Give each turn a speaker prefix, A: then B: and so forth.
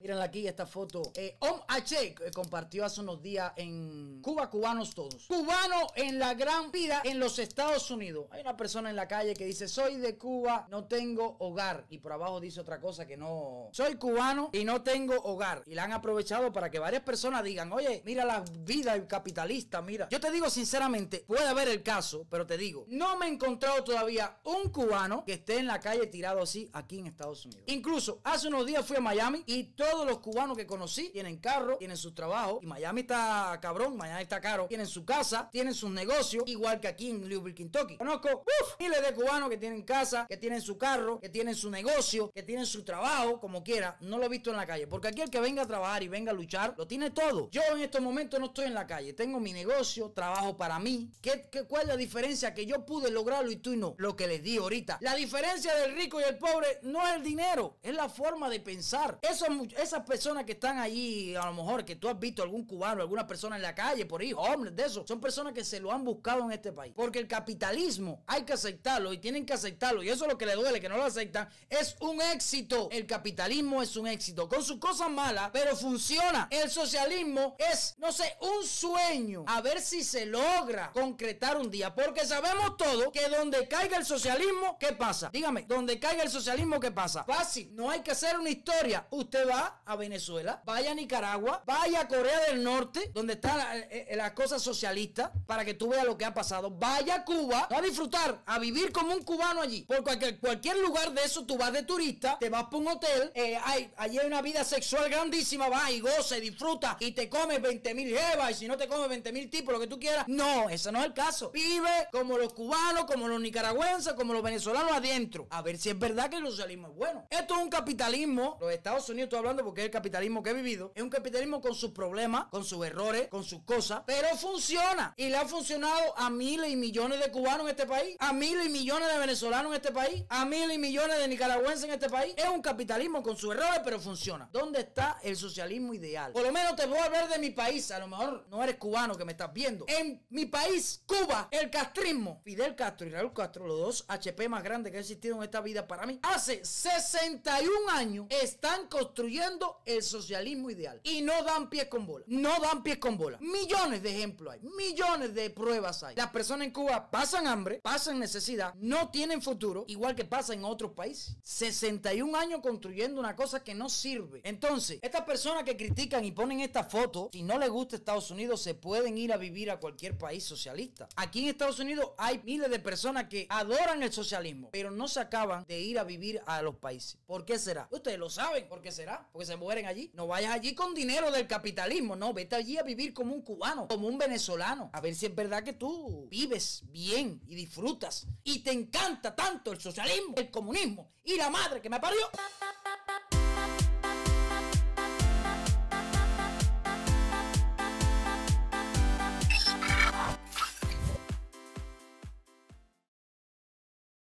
A: Miren aquí esta foto. Eh, Om H eh, compartió hace unos días en Cuba, cubanos todos. Cubano en la gran vida en los Estados Unidos. Hay una persona en la calle que dice, soy de Cuba, no tengo hogar. Y por abajo dice otra cosa que no... Soy cubano y no tengo hogar. Y la han aprovechado para que varias personas digan, oye, mira la vida capitalista, mira. Yo te digo sinceramente, puede haber el caso, pero te digo, no me he encontrado todavía un cubano que esté en la calle tirado así aquí en Estados Unidos. Incluso hace unos días fui a Miami y todos los cubanos que conocí tienen carro, tienen su trabajo. Y Miami está cabrón, Miami está caro. Tienen su casa, tienen sus negocios, igual que aquí en Louisville, Kentucky. Conozco miles de cubanos que tienen casa, que tienen su carro, que tienen su negocio, que tienen su trabajo, como quiera. No lo he visto en la calle. Porque aquí el que venga a trabajar y venga a luchar, lo tiene todo. Yo en estos momentos no estoy en la calle. Tengo mi negocio, trabajo para mí. ¿Qué, cuál es la diferencia? Que yo pude lograrlo y tú no. Lo que les di ahorita. La diferencia del rico y el pobre no es el dinero, es la forma de pensar. Eso, esas personas que están allí, a lo mejor que tú has visto algún cubano, alguna persona en la calle, por ahí, hombres de eso, son personas que se lo han buscado en este país. Porque el capitalismo hay que aceptarlo y tienen que aceptarlo. Y eso es lo que le duele, que no lo aceptan. Es un éxito. El capitalismo es un éxito. Con sus cosas malas, pero funciona. El socialismo es, no sé, un sueño. A ver si se logra concretar un día. Porque sabemos todo que donde caiga el socialismo, ¿qué pasa? Dígame, donde caiga el socialismo, ¿qué pasa? Fácil. No hay que hacer una historia. Usted va a Venezuela, vaya a Nicaragua, vaya a Corea del Norte, donde está la, eh, eh, la cosa socialista, para que tú veas lo que ha pasado. Vaya a Cuba, a disfrutar, a vivir como un cubano allí. Por cualquier, cualquier lugar de eso, tú vas de turista, te vas por un hotel, eh, hay, allí hay una vida sexual grandísima, vas y goza y disfruta y te comes 20 mil jevas y si no te comes 20 mil tipos, lo que tú quieras. No, ese no es el caso. Vive como los cubanos, como los nicaragüenses, como los venezolanos adentro. A ver si es verdad que el socialismo es bueno. Esto es un capitalismo. Los Estados Unidos estoy hablando porque es el capitalismo que he vivido. Es un capitalismo con sus problemas, con sus errores, con sus cosas, pero funciona. Y le ha funcionado a miles y millones de cubanos en este país, a miles y millones de venezolanos en este país, a miles y millones de nicaragüenses en este país. Es un capitalismo con sus errores, pero funciona. ¿Dónde está el socialismo ideal? Por lo menos te voy a hablar de mi país. A lo mejor no eres cubano que me estás viendo. En mi país, Cuba, el castrismo. Fidel Castro y Raúl Castro, los dos HP más grandes que han existido en esta vida para mí, hace 61 años están construyendo el socialismo ideal. Y no dan pies con bola. No dan pies con bola. Millones de ejemplos hay. Millones de pruebas hay. Las personas en Cuba pasan hambre, pasan necesidad, no tienen futuro, igual que pasa en otros países. 61 años construyendo una cosa que no sirve. Entonces, estas personas que critican y ponen esta foto, si no les gusta Estados Unidos, se pueden ir a vivir a cualquier país socialista. Aquí en Estados Unidos hay miles de personas que adoran el socialismo, pero no se acaban de ir a vivir a los países. ¿Por qué será? Ustedes lo saben. ¿Por qué será? Porque se mueren allí. No vayas allí con dinero del capitalismo. No, vete allí a vivir como un cubano, como un venezolano. A ver si es verdad que tú vives bien y disfrutas. Y te encanta tanto el socialismo, el comunismo y la madre que me parió.